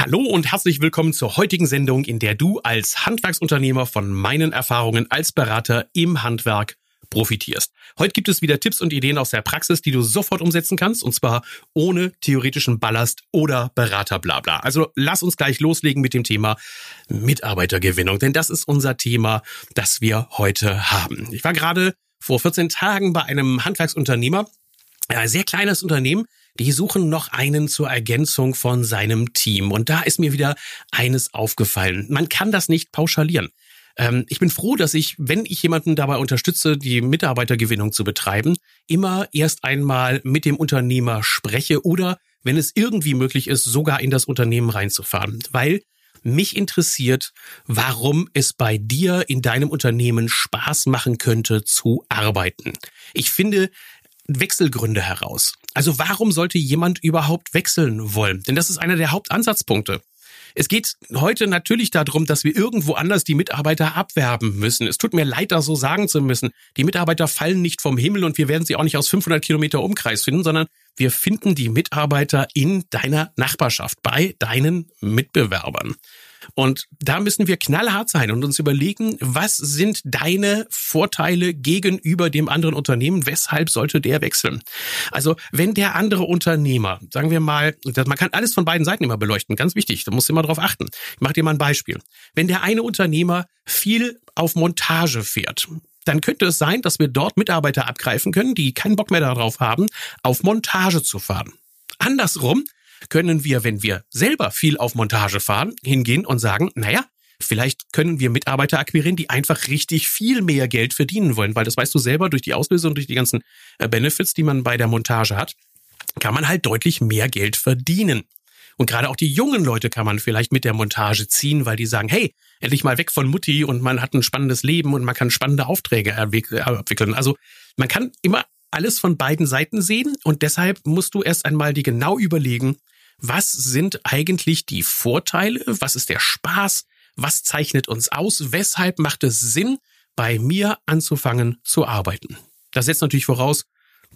Hallo und herzlich willkommen zur heutigen Sendung, in der du als Handwerksunternehmer von meinen Erfahrungen als Berater im Handwerk profitierst. Heute gibt es wieder Tipps und Ideen aus der Praxis, die du sofort umsetzen kannst, und zwar ohne theoretischen Ballast oder Beraterblabla. Also lass uns gleich loslegen mit dem Thema Mitarbeitergewinnung, denn das ist unser Thema, das wir heute haben. Ich war gerade vor 14 Tagen bei einem Handwerksunternehmer, ein sehr kleines Unternehmen, die suchen noch einen zur Ergänzung von seinem Team. Und da ist mir wieder eines aufgefallen. Man kann das nicht pauschalieren. Ähm, ich bin froh, dass ich, wenn ich jemanden dabei unterstütze, die Mitarbeitergewinnung zu betreiben, immer erst einmal mit dem Unternehmer spreche oder, wenn es irgendwie möglich ist, sogar in das Unternehmen reinzufahren. Weil mich interessiert, warum es bei dir in deinem Unternehmen Spaß machen könnte zu arbeiten. Ich finde, Wechselgründe heraus. Also warum sollte jemand überhaupt wechseln wollen? Denn das ist einer der Hauptansatzpunkte. Es geht heute natürlich darum, dass wir irgendwo anders die Mitarbeiter abwerben müssen. Es tut mir leid, das so sagen zu müssen. Die Mitarbeiter fallen nicht vom Himmel und wir werden sie auch nicht aus 500 Kilometer Umkreis finden, sondern wir finden die Mitarbeiter in deiner Nachbarschaft, bei deinen Mitbewerbern. Und da müssen wir knallhart sein und uns überlegen, was sind deine Vorteile gegenüber dem anderen Unternehmen? Weshalb sollte der wechseln? Also, wenn der andere Unternehmer, sagen wir mal, man kann alles von beiden Seiten immer beleuchten, ganz wichtig, da musst du immer drauf achten. Ich mache dir mal ein Beispiel. Wenn der eine Unternehmer viel auf Montage fährt, dann könnte es sein, dass wir dort Mitarbeiter abgreifen können, die keinen Bock mehr darauf haben, auf Montage zu fahren. Andersrum können wir, wenn wir selber viel auf Montage fahren, hingehen und sagen, naja, Vielleicht können wir Mitarbeiter akquirieren, die einfach richtig viel mehr Geld verdienen wollen, weil das weißt du selber durch die Auslösung, durch die ganzen äh, Benefits, die man bei der Montage hat, kann man halt deutlich mehr Geld verdienen. Und gerade auch die jungen Leute kann man vielleicht mit der Montage ziehen, weil die sagen, hey, endlich mal weg von Mutti und man hat ein spannendes Leben und man kann spannende Aufträge abwickeln. Also man kann immer alles von beiden Seiten sehen und deshalb musst du erst einmal die genau überlegen, was sind eigentlich die Vorteile, was ist der Spaß, was zeichnet uns aus, weshalb macht es Sinn, bei mir anzufangen zu arbeiten. Das setzt natürlich voraus,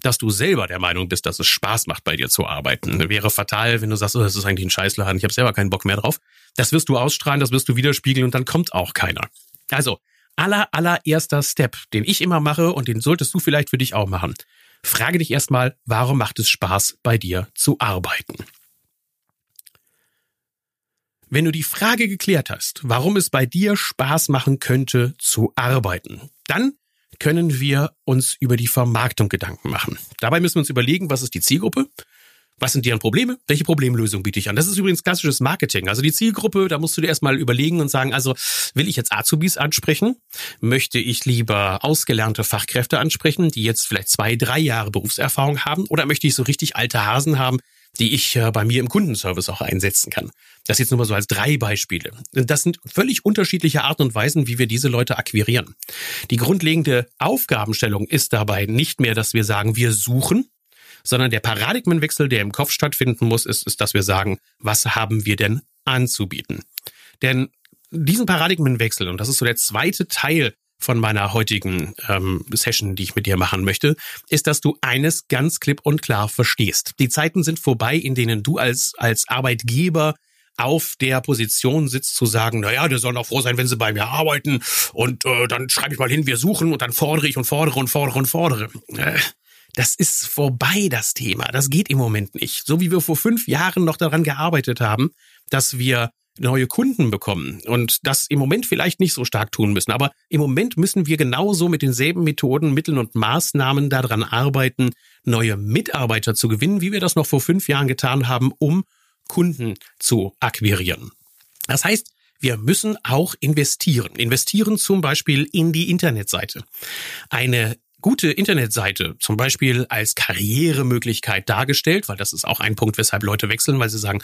dass du selber der Meinung bist, dass es Spaß macht, bei dir zu arbeiten. Wäre fatal, wenn du sagst, oh, das ist eigentlich ein Scheißladen, ich habe selber keinen Bock mehr drauf. Das wirst du ausstrahlen, das wirst du widerspiegeln und dann kommt auch keiner. Also, aller, allererster Step, den ich immer mache und den solltest du vielleicht für dich auch machen. Frage dich erstmal, warum macht es Spaß, bei dir zu arbeiten? Wenn du die Frage geklärt hast, warum es bei dir Spaß machen könnte zu arbeiten, dann können wir uns über die Vermarktung Gedanken machen. Dabei müssen wir uns überlegen, was ist die Zielgruppe? Was sind deren Probleme? Welche Problemlösung biete ich an? Das ist übrigens klassisches Marketing. Also die Zielgruppe, da musst du dir erstmal überlegen und sagen, also will ich jetzt Azubis ansprechen? Möchte ich lieber ausgelernte Fachkräfte ansprechen, die jetzt vielleicht zwei, drei Jahre Berufserfahrung haben? Oder möchte ich so richtig alte Hasen haben, die ich äh, bei mir im Kundenservice auch einsetzen kann. Das jetzt nur mal so als drei Beispiele. Das sind völlig unterschiedliche Arten und Weisen, wie wir diese Leute akquirieren. Die grundlegende Aufgabenstellung ist dabei nicht mehr, dass wir sagen, wir suchen, sondern der Paradigmenwechsel, der im Kopf stattfinden muss, ist, ist, dass wir sagen, was haben wir denn anzubieten? Denn diesen Paradigmenwechsel, und das ist so der zweite Teil von meiner heutigen ähm, Session, die ich mit dir machen möchte, ist, dass du eines ganz klipp und klar verstehst. Die Zeiten sind vorbei, in denen du als, als Arbeitgeber auf der Position sitzt zu sagen, na ja, der soll doch froh sein, wenn sie bei mir arbeiten und äh, dann schreibe ich mal hin, wir suchen und dann fordere ich und fordere und fordere und fordere. Äh, das ist vorbei, das Thema. Das geht im Moment nicht. So wie wir vor fünf Jahren noch daran gearbeitet haben, dass wir neue Kunden bekommen und das im Moment vielleicht nicht so stark tun müssen. Aber im Moment müssen wir genauso mit denselben Methoden, Mitteln und Maßnahmen daran arbeiten, neue Mitarbeiter zu gewinnen, wie wir das noch vor fünf Jahren getan haben, um Kunden zu akquirieren. Das heißt, wir müssen auch investieren. Investieren zum Beispiel in die Internetseite. Eine gute Internetseite zum Beispiel als Karrieremöglichkeit dargestellt, weil das ist auch ein Punkt, weshalb Leute wechseln, weil sie sagen,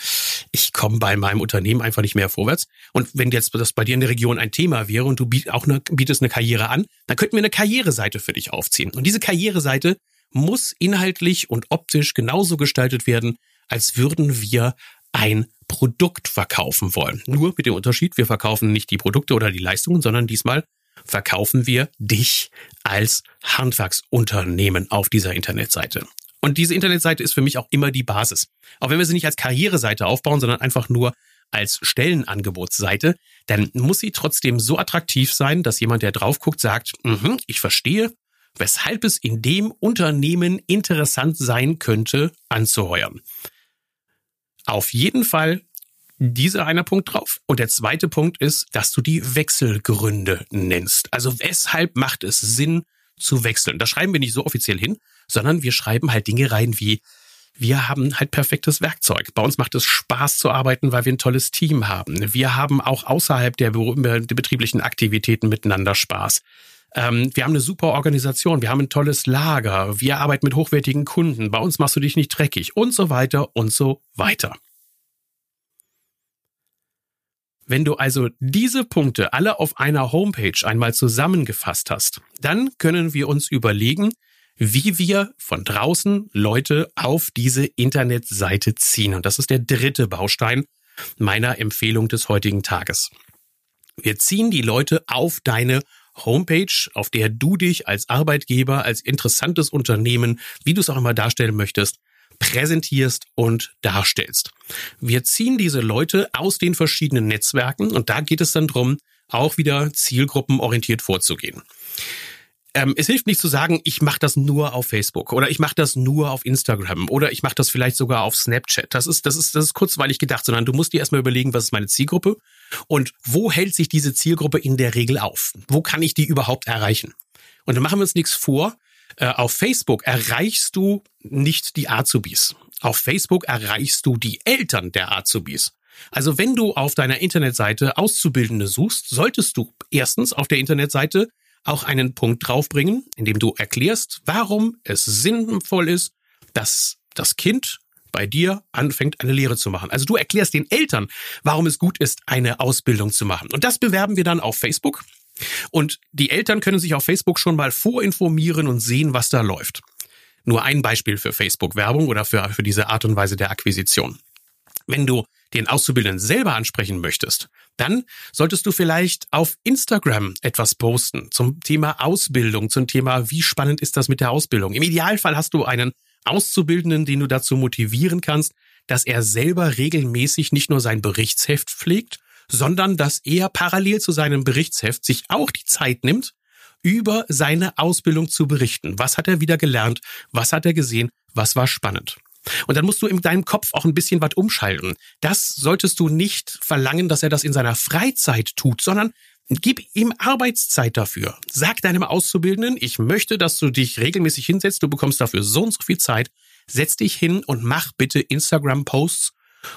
ich komme bei meinem Unternehmen einfach nicht mehr vorwärts. Und wenn jetzt das bei dir in der Region ein Thema wäre und du auch eine, bietest eine Karriere an, dann könnten wir eine Karriereseite für dich aufziehen. Und diese Karriereseite muss inhaltlich und optisch genauso gestaltet werden, als würden wir ein Produkt verkaufen wollen. Nur mit dem Unterschied, wir verkaufen nicht die Produkte oder die Leistungen, sondern diesmal verkaufen wir dich als Handwerksunternehmen auf dieser Internetseite. Und diese Internetseite ist für mich auch immer die Basis. Auch wenn wir sie nicht als Karriereseite aufbauen, sondern einfach nur als Stellenangebotsseite, dann muss sie trotzdem so attraktiv sein, dass jemand, der drauf guckt, sagt, mm ich verstehe, weshalb es in dem Unternehmen interessant sein könnte, anzuheuern. Auf jeden Fall dieser einer Punkt drauf. Und der zweite Punkt ist, dass du die Wechselgründe nennst. Also weshalb macht es Sinn zu wechseln? Das schreiben wir nicht so offiziell hin, sondern wir schreiben halt Dinge rein wie wir haben halt perfektes Werkzeug. Bei uns macht es Spaß zu arbeiten, weil wir ein tolles Team haben. Wir haben auch außerhalb der, der betrieblichen Aktivitäten miteinander Spaß. Ähm, wir haben eine super Organisation, wir haben ein tolles Lager, wir arbeiten mit hochwertigen Kunden, bei uns machst du dich nicht dreckig und so weiter und so weiter. Wenn du also diese Punkte alle auf einer Homepage einmal zusammengefasst hast, dann können wir uns überlegen, wie wir von draußen Leute auf diese Internetseite ziehen. Und das ist der dritte Baustein meiner Empfehlung des heutigen Tages. Wir ziehen die Leute auf deine Homepage, auf der du dich als Arbeitgeber, als interessantes Unternehmen, wie du es auch immer darstellen möchtest, präsentierst und darstellst. Wir ziehen diese Leute aus den verschiedenen Netzwerken und da geht es dann drum, auch wieder zielgruppenorientiert vorzugehen ähm, es hilft nicht zu sagen, ich mache das nur auf Facebook oder ich mache das nur auf Instagram oder ich mache das vielleicht sogar auf Snapchat. Das ist, das ist, das ist kurzweilig gedacht, sondern du musst dir erstmal überlegen, was ist meine Zielgruppe und wo hält sich diese Zielgruppe in der Regel auf? Wo kann ich die überhaupt erreichen? Und dann machen wir uns nichts vor. Äh, auf Facebook erreichst du nicht die Azubis. Auf Facebook erreichst du die Eltern der Azubis. Also wenn du auf deiner Internetseite Auszubildende suchst, solltest du erstens auf der Internetseite auch einen Punkt draufbringen, in dem du erklärst, warum es sinnvoll ist, dass das Kind bei dir anfängt, eine Lehre zu machen. Also du erklärst den Eltern, warum es gut ist, eine Ausbildung zu machen. Und das bewerben wir dann auf Facebook. Und die Eltern können sich auf Facebook schon mal vorinformieren und sehen, was da läuft. Nur ein Beispiel für Facebook-Werbung oder für, für diese Art und Weise der Akquisition. Wenn du den Auszubildenden selber ansprechen möchtest, dann solltest du vielleicht auf Instagram etwas posten zum Thema Ausbildung, zum Thema, wie spannend ist das mit der Ausbildung. Im Idealfall hast du einen Auszubildenden, den du dazu motivieren kannst, dass er selber regelmäßig nicht nur sein Berichtsheft pflegt, sondern dass er parallel zu seinem Berichtsheft sich auch die Zeit nimmt, über seine Ausbildung zu berichten. Was hat er wieder gelernt? Was hat er gesehen? Was war spannend? Und dann musst du in deinem Kopf auch ein bisschen was umschalten. Das solltest du nicht verlangen, dass er das in seiner Freizeit tut, sondern Gib ihm Arbeitszeit dafür. Sag deinem Auszubildenden, ich möchte, dass du dich regelmäßig hinsetzt, du bekommst dafür so und so viel Zeit. Setz dich hin und mach bitte Instagram-Posts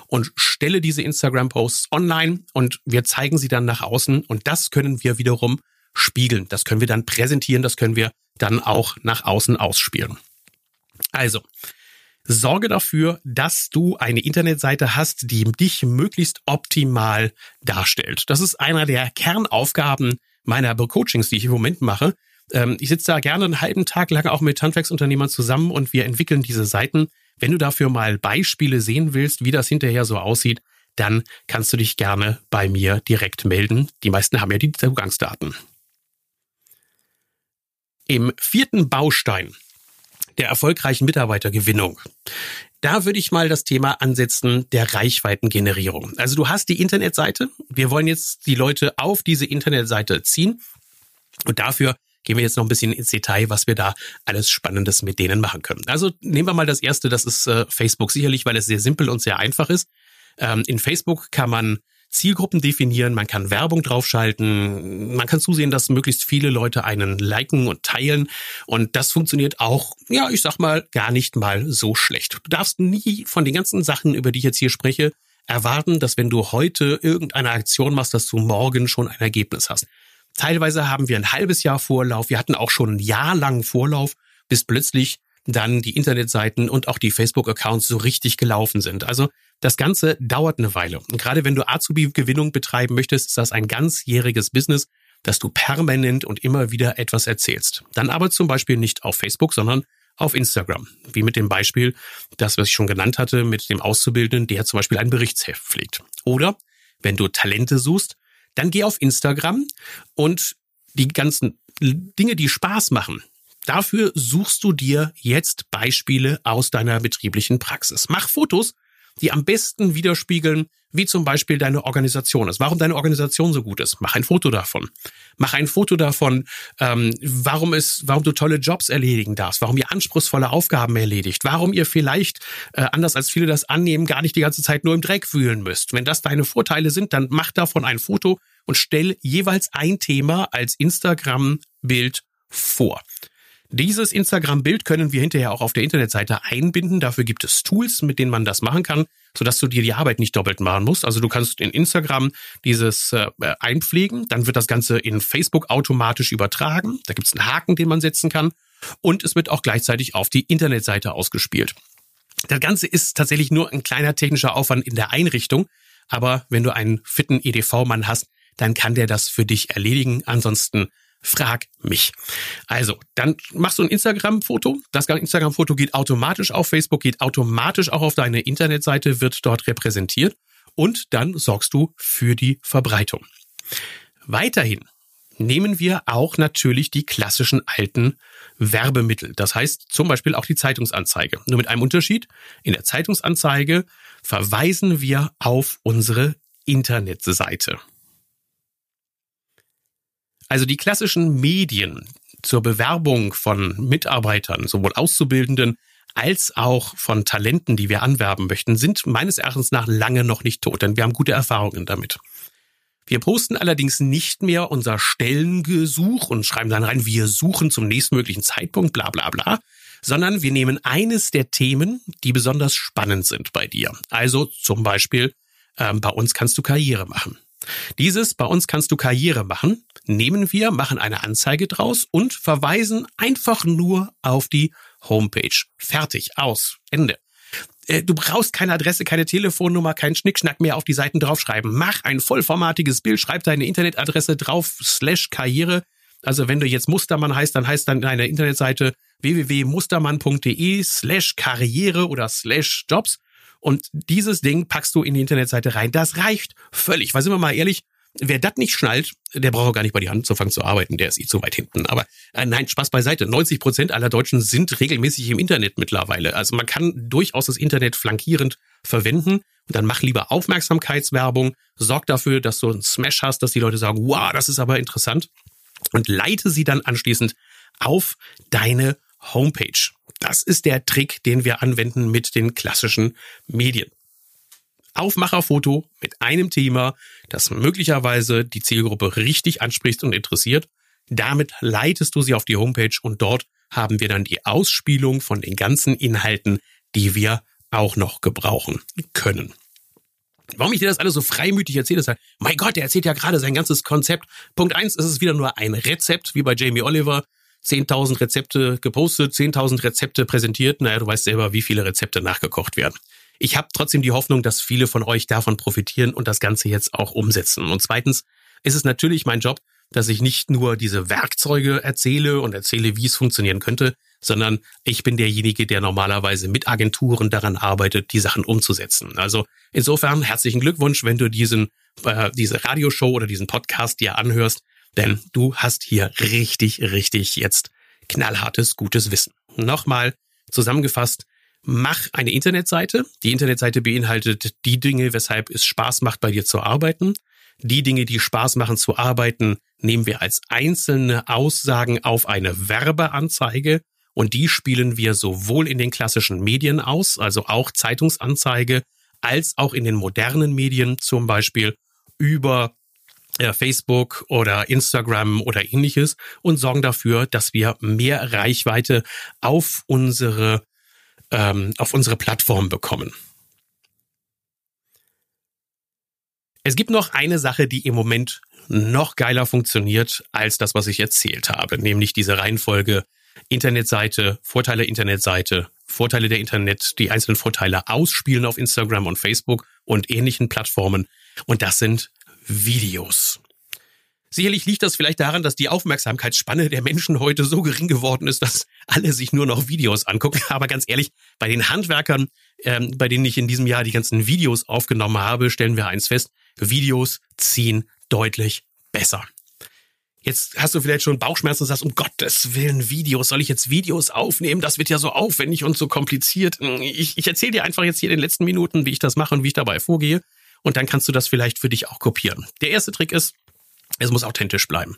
und stelle diese Instagram-Posts online und wir zeigen sie dann nach außen und das können wir wiederum spiegeln. Das können wir dann präsentieren, das können wir dann auch nach außen ausspielen. Also, Sorge dafür, dass du eine Internetseite hast, die dich möglichst optimal darstellt. Das ist einer der Kernaufgaben meiner Coachings, die ich im Moment mache. Ähm, ich sitze da gerne einen halben Tag lang auch mit Handwerksunternehmern zusammen und wir entwickeln diese Seiten. Wenn du dafür mal Beispiele sehen willst, wie das hinterher so aussieht, dann kannst du dich gerne bei mir direkt melden. Die meisten haben ja die Zugangsdaten. Im vierten Baustein der erfolgreichen Mitarbeitergewinnung. Da würde ich mal das Thema ansetzen der Reichweitengenerierung. Also du hast die Internetseite. Wir wollen jetzt die Leute auf diese Internetseite ziehen. Und dafür gehen wir jetzt noch ein bisschen ins Detail, was wir da alles Spannendes mit denen machen können. Also nehmen wir mal das erste, das ist äh, Facebook sicherlich, weil es sehr simpel und sehr einfach ist. Ähm, in Facebook kann man Zielgruppen definieren, man kann Werbung draufschalten, man kann zusehen, dass möglichst viele Leute einen liken und teilen und das funktioniert auch, ja, ich sag mal, gar nicht mal so schlecht. Du darfst nie von den ganzen Sachen, über die ich jetzt hier spreche, erwarten, dass wenn du heute irgendeine Aktion machst, dass du morgen schon ein Ergebnis hast. Teilweise haben wir ein halbes Jahr Vorlauf, wir hatten auch schon ein Jahr lang Vorlauf, bis plötzlich dann die Internetseiten und auch die Facebook-Accounts so richtig gelaufen sind. Also das Ganze dauert eine Weile. Und gerade wenn du Azubi-Gewinnung betreiben möchtest, ist das ein ganzjähriges Business, dass du permanent und immer wieder etwas erzählst. Dann aber zum Beispiel nicht auf Facebook, sondern auf Instagram. Wie mit dem Beispiel, das, was ich schon genannt hatte, mit dem Auszubildenden, der zum Beispiel ein Berichtsheft pflegt. Oder wenn du Talente suchst, dann geh auf Instagram und die ganzen Dinge, die Spaß machen, Dafür suchst du dir jetzt Beispiele aus deiner betrieblichen Praxis. Mach Fotos die am besten widerspiegeln, wie zum Beispiel deine Organisation ist, warum deine Organisation so gut ist. Mach ein Foto davon. Mach ein Foto davon, ähm, warum es, warum du tolle Jobs erledigen darfst, warum ihr anspruchsvolle Aufgaben erledigt, warum ihr vielleicht, äh, anders als viele das annehmen, gar nicht die ganze Zeit nur im Dreck fühlen müsst. Wenn das deine Vorteile sind, dann mach davon ein Foto und stell jeweils ein Thema als Instagram-Bild vor. Dieses Instagram-Bild können wir hinterher auch auf der Internetseite einbinden. Dafür gibt es Tools, mit denen man das machen kann, sodass du dir die Arbeit nicht doppelt machen musst. Also du kannst in Instagram dieses äh, einpflegen, dann wird das Ganze in Facebook automatisch übertragen. Da gibt es einen Haken, den man setzen kann. Und es wird auch gleichzeitig auf die Internetseite ausgespielt. Das Ganze ist tatsächlich nur ein kleiner technischer Aufwand in der Einrichtung. Aber wenn du einen fitten EDV-Mann hast, dann kann der das für dich erledigen. Ansonsten frag mich. Also, dann machst du ein Instagram-Foto. Das Instagram-Foto geht automatisch auf Facebook, geht automatisch auch auf deine Internetseite, wird dort repräsentiert und dann sorgst du für die Verbreitung. Weiterhin nehmen wir auch natürlich die klassischen alten Werbemittel. Das heißt zum Beispiel auch die Zeitungsanzeige. Nur mit einem Unterschied. In der Zeitungsanzeige verweisen wir auf unsere Internetseite. Also die klassischen Medien zur Bewerbung von Mitarbeitern, sowohl Auszubildenden als auch von Talenten, die wir anwerben möchten, sind meines Erachtens nach lange noch nicht tot, denn wir haben gute Erfahrungen damit. Wir posten allerdings nicht mehr unser Stellengesuch und schreiben dann rein, wir suchen zum nächstmöglichen Zeitpunkt, bla bla bla, sondern wir nehmen eines der Themen, die besonders spannend sind bei dir. Also zum Beispiel, ähm, bei uns kannst du Karriere machen. Dieses bei uns kannst du Karriere machen, nehmen wir, machen eine Anzeige draus und verweisen einfach nur auf die Homepage. Fertig, aus, Ende. Äh, du brauchst keine Adresse, keine Telefonnummer, keinen Schnickschnack mehr auf die Seiten draufschreiben. Mach ein vollformatiges Bild, schreib deine Internetadresse drauf, slash Karriere. Also wenn du jetzt Mustermann heißt, dann heißt dann deine Internetseite www.mustermann.de slash Karriere oder slash Jobs und dieses Ding packst du in die Internetseite rein. Das reicht völlig. Weil sind wir mal ehrlich, wer das nicht schnallt, der braucht auch gar nicht bei die Hand zu fangen zu arbeiten. Der ist eh zu weit hinten. Aber äh, nein, Spaß beiseite. 90 Prozent aller Deutschen sind regelmäßig im Internet mittlerweile. Also man kann durchaus das Internet flankierend verwenden. Und dann mach lieber Aufmerksamkeitswerbung. Sorg dafür, dass du einen Smash hast, dass die Leute sagen, wow, das ist aber interessant. Und leite sie dann anschließend auf deine Homepage. Das ist der Trick, den wir anwenden mit den klassischen Medien. Aufmacherfoto mit einem Thema, das möglicherweise die Zielgruppe richtig anspricht und interessiert. Damit leitest du sie auf die Homepage und dort haben wir dann die Ausspielung von den ganzen Inhalten, die wir auch noch gebrauchen können. Warum ich dir das alles so freimütig erzähle, ist halt, mein Gott, der erzählt ja gerade sein ganzes Konzept. Punkt eins, ist es wieder nur ein Rezept, wie bei Jamie Oliver. 10.000 Rezepte gepostet, 10.000 Rezepte präsentiert. Naja, du weißt selber, wie viele Rezepte nachgekocht werden. Ich habe trotzdem die Hoffnung, dass viele von euch davon profitieren und das Ganze jetzt auch umsetzen. Und zweitens ist es natürlich mein Job, dass ich nicht nur diese Werkzeuge erzähle und erzähle, wie es funktionieren könnte, sondern ich bin derjenige, der normalerweise mit Agenturen daran arbeitet, die Sachen umzusetzen. Also insofern herzlichen Glückwunsch, wenn du diesen äh, diese Radioshow oder diesen Podcast dir anhörst. Denn du hast hier richtig, richtig jetzt knallhartes, gutes Wissen. Nochmal zusammengefasst, mach eine Internetseite. Die Internetseite beinhaltet die Dinge, weshalb es Spaß macht, bei dir zu arbeiten. Die Dinge, die Spaß machen zu arbeiten, nehmen wir als einzelne Aussagen auf eine Werbeanzeige und die spielen wir sowohl in den klassischen Medien aus, also auch Zeitungsanzeige, als auch in den modernen Medien, zum Beispiel über Facebook oder Instagram oder ähnliches und sorgen dafür, dass wir mehr Reichweite auf unsere, ähm, auf unsere Plattform bekommen. Es gibt noch eine Sache, die im Moment noch geiler funktioniert als das, was ich erzählt habe, nämlich diese Reihenfolge Internetseite, Vorteile Internetseite, Vorteile der Internet, die einzelnen Vorteile ausspielen auf Instagram und Facebook und ähnlichen Plattformen. Und das sind Videos. Sicherlich liegt das vielleicht daran, dass die Aufmerksamkeitsspanne der Menschen heute so gering geworden ist, dass alle sich nur noch Videos angucken. Aber ganz ehrlich, bei den Handwerkern, ähm, bei denen ich in diesem Jahr die ganzen Videos aufgenommen habe, stellen wir eins fest, Videos ziehen deutlich besser. Jetzt hast du vielleicht schon Bauchschmerzen und sagst, um Gottes Willen, Videos, soll ich jetzt Videos aufnehmen? Das wird ja so aufwendig und so kompliziert. Ich, ich erzähle dir einfach jetzt hier in den letzten Minuten, wie ich das mache und wie ich dabei vorgehe. Und dann kannst du das vielleicht für dich auch kopieren. Der erste Trick ist, es muss authentisch bleiben.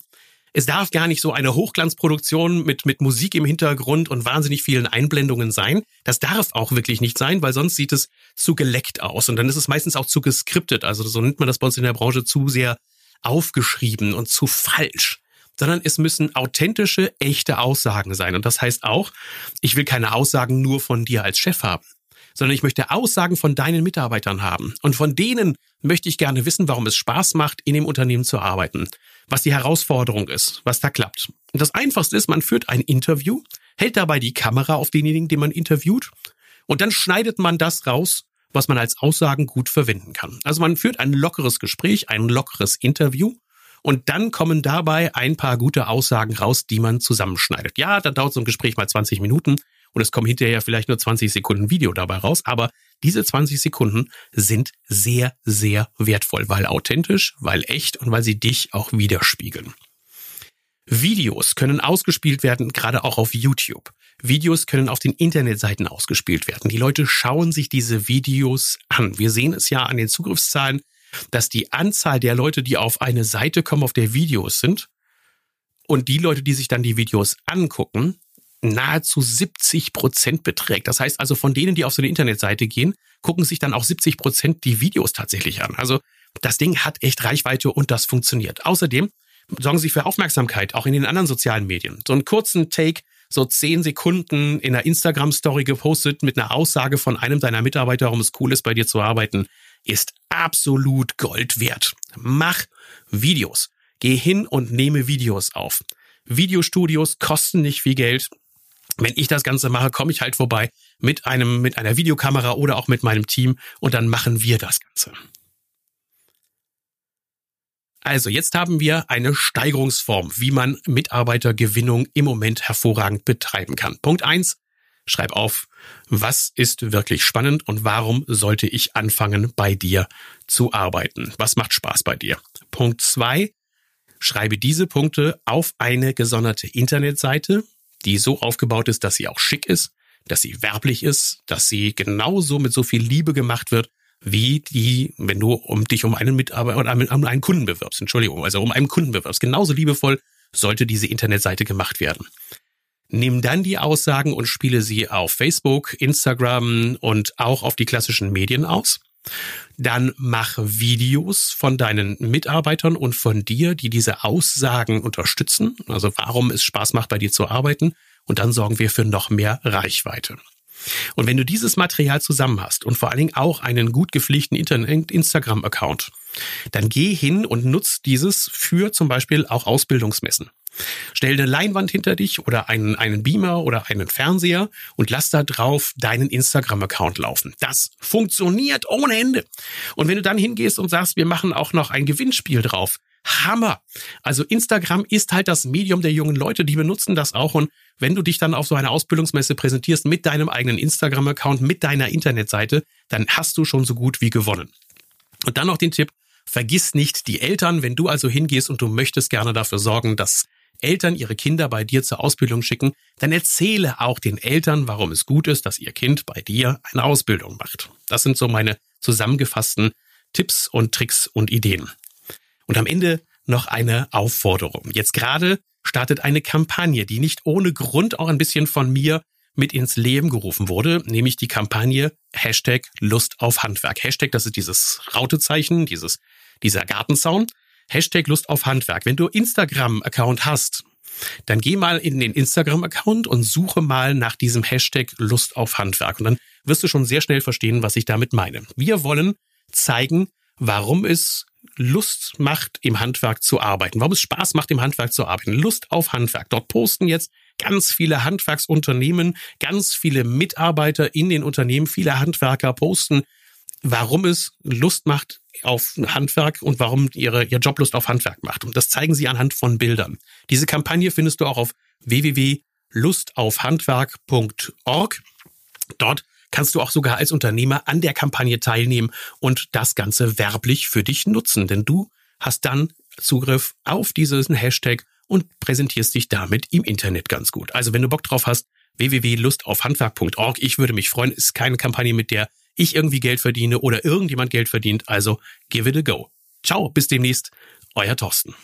Es darf gar nicht so eine Hochglanzproduktion mit, mit Musik im Hintergrund und wahnsinnig vielen Einblendungen sein. Das darf auch wirklich nicht sein, weil sonst sieht es zu geleckt aus. Und dann ist es meistens auch zu geskriptet. Also so nennt man das bei uns in der Branche zu sehr aufgeschrieben und zu falsch sondern es müssen authentische, echte Aussagen sein. Und das heißt auch, ich will keine Aussagen nur von dir als Chef haben, sondern ich möchte Aussagen von deinen Mitarbeitern haben. Und von denen möchte ich gerne wissen, warum es Spaß macht, in dem Unternehmen zu arbeiten, was die Herausforderung ist, was da klappt. Und das Einfachste ist, man führt ein Interview, hält dabei die Kamera auf denjenigen, den man interviewt, und dann schneidet man das raus, was man als Aussagen gut verwenden kann. Also man führt ein lockeres Gespräch, ein lockeres Interview und dann kommen dabei ein paar gute Aussagen raus, die man zusammenschneidet. Ja, da dauert so ein Gespräch mal 20 Minuten und es kommen hinterher vielleicht nur 20 Sekunden Video dabei raus, aber diese 20 Sekunden sind sehr, sehr wertvoll, weil authentisch, weil echt und weil sie dich auch widerspiegeln. Videos können ausgespielt werden, gerade auch auf YouTube. Videos können auf den Internetseiten ausgespielt werden. Die Leute schauen sich diese Videos an. Wir sehen es ja an den Zugriffszahlen, dass die Anzahl der Leute, die auf eine Seite kommen, auf der Videos sind, und die Leute, die sich dann die Videos angucken, nahezu 70 Prozent beträgt. Das heißt also, von denen, die auf so eine Internetseite gehen, gucken sich dann auch 70 Prozent die Videos tatsächlich an. Also das Ding hat echt Reichweite und das funktioniert. Außerdem sorgen sie für Aufmerksamkeit, auch in den anderen sozialen Medien. So einen kurzen Take, so zehn Sekunden in einer Instagram-Story gepostet mit einer Aussage von einem deiner Mitarbeiter, warum es cool ist, bei dir zu arbeiten, ist absolut Gold wert. Mach Videos. Geh hin und nehme Videos auf. Videostudios kosten nicht viel Geld wenn ich das Ganze mache, komme ich halt vorbei mit einem, mit einer Videokamera oder auch mit meinem Team und dann machen wir das Ganze. Also jetzt haben wir eine Steigerungsform, wie man Mitarbeitergewinnung im Moment hervorragend betreiben kann. Punkt eins: Schreib auf, was ist wirklich spannend und warum sollte ich anfangen, bei dir zu arbeiten? Was macht Spaß bei dir? Punkt zwei: Schreibe diese Punkte auf eine gesonderte Internetseite, die so aufgebaut ist, dass sie auch schick ist, dass sie werblich ist, dass sie genauso mit so viel Liebe gemacht wird, wie die, wenn du um dich um einen Mitarbeiter oder um einen Kunden bewirbst, Entschuldigung, also um einen Kunden bewirbst. Genauso liebevoll sollte diese Internetseite gemacht werden. Nimm dann die Aussagen und spiele sie auf Facebook, Instagram und auch auf die klassischen Medien aus. Dann mach Videos von deinen Mitarbeitern und von dir, die diese Aussagen unterstützen. Also warum es Spaß macht, bei dir zu arbeiten. Und dann sorgen wir für noch mehr Reichweite. Und wenn du dieses Material zusammen hast und vor allen Dingen auch einen gut gepflegten Instagram-Account, dann geh hin und nutz dieses für zum Beispiel auch Ausbildungsmessen. Stell eine Leinwand hinter dich oder einen, einen Beamer oder einen Fernseher und lass da drauf deinen Instagram-Account laufen. Das funktioniert ohne Ende. Und wenn du dann hingehst und sagst, wir machen auch noch ein Gewinnspiel drauf, Hammer. Also Instagram ist halt das Medium der jungen Leute, die benutzen das auch. Und wenn du dich dann auf so einer Ausbildungsmesse präsentierst mit deinem eigenen Instagram-Account, mit deiner Internetseite, dann hast du schon so gut wie gewonnen. Und dann noch den Tipp, vergiss nicht die Eltern, wenn du also hingehst und du möchtest gerne dafür sorgen, dass Eltern ihre Kinder bei dir zur Ausbildung schicken, dann erzähle auch den Eltern, warum es gut ist, dass ihr Kind bei dir eine Ausbildung macht. Das sind so meine zusammengefassten Tipps und Tricks und Ideen. Und am Ende noch eine Aufforderung. Jetzt gerade startet eine Kampagne, die nicht ohne Grund auch ein bisschen von mir mit ins Leben gerufen wurde, nämlich die Kampagne Hashtag Lust auf Handwerk. Hashtag, das ist dieses Rautezeichen, dieses, dieser Gartenzaun. Hashtag Lust auf Handwerk. Wenn du Instagram-Account hast, dann geh mal in den Instagram-Account und suche mal nach diesem Hashtag Lust auf Handwerk. Und dann wirst du schon sehr schnell verstehen, was ich damit meine. Wir wollen zeigen, warum es Lust macht, im Handwerk zu arbeiten, warum es Spaß macht, im Handwerk zu arbeiten. Lust auf Handwerk. Dort posten jetzt ganz viele Handwerksunternehmen, ganz viele Mitarbeiter in den Unternehmen, viele Handwerker posten warum es Lust macht auf Handwerk und warum ihre, ihr Job Lust auf Handwerk macht. Und das zeigen sie anhand von Bildern. Diese Kampagne findest du auch auf www.lustaufhandwerk.org. Dort kannst du auch sogar als Unternehmer an der Kampagne teilnehmen und das Ganze werblich für dich nutzen, denn du hast dann Zugriff auf diesen Hashtag und präsentierst dich damit im Internet ganz gut. Also wenn du Bock drauf hast, www.lustaufhandwerk.org. Ich würde mich freuen. Ist keine Kampagne, mit der ich irgendwie Geld verdiene oder irgendjemand Geld verdient. Also give it a go. Ciao, bis demnächst. Euer Thorsten.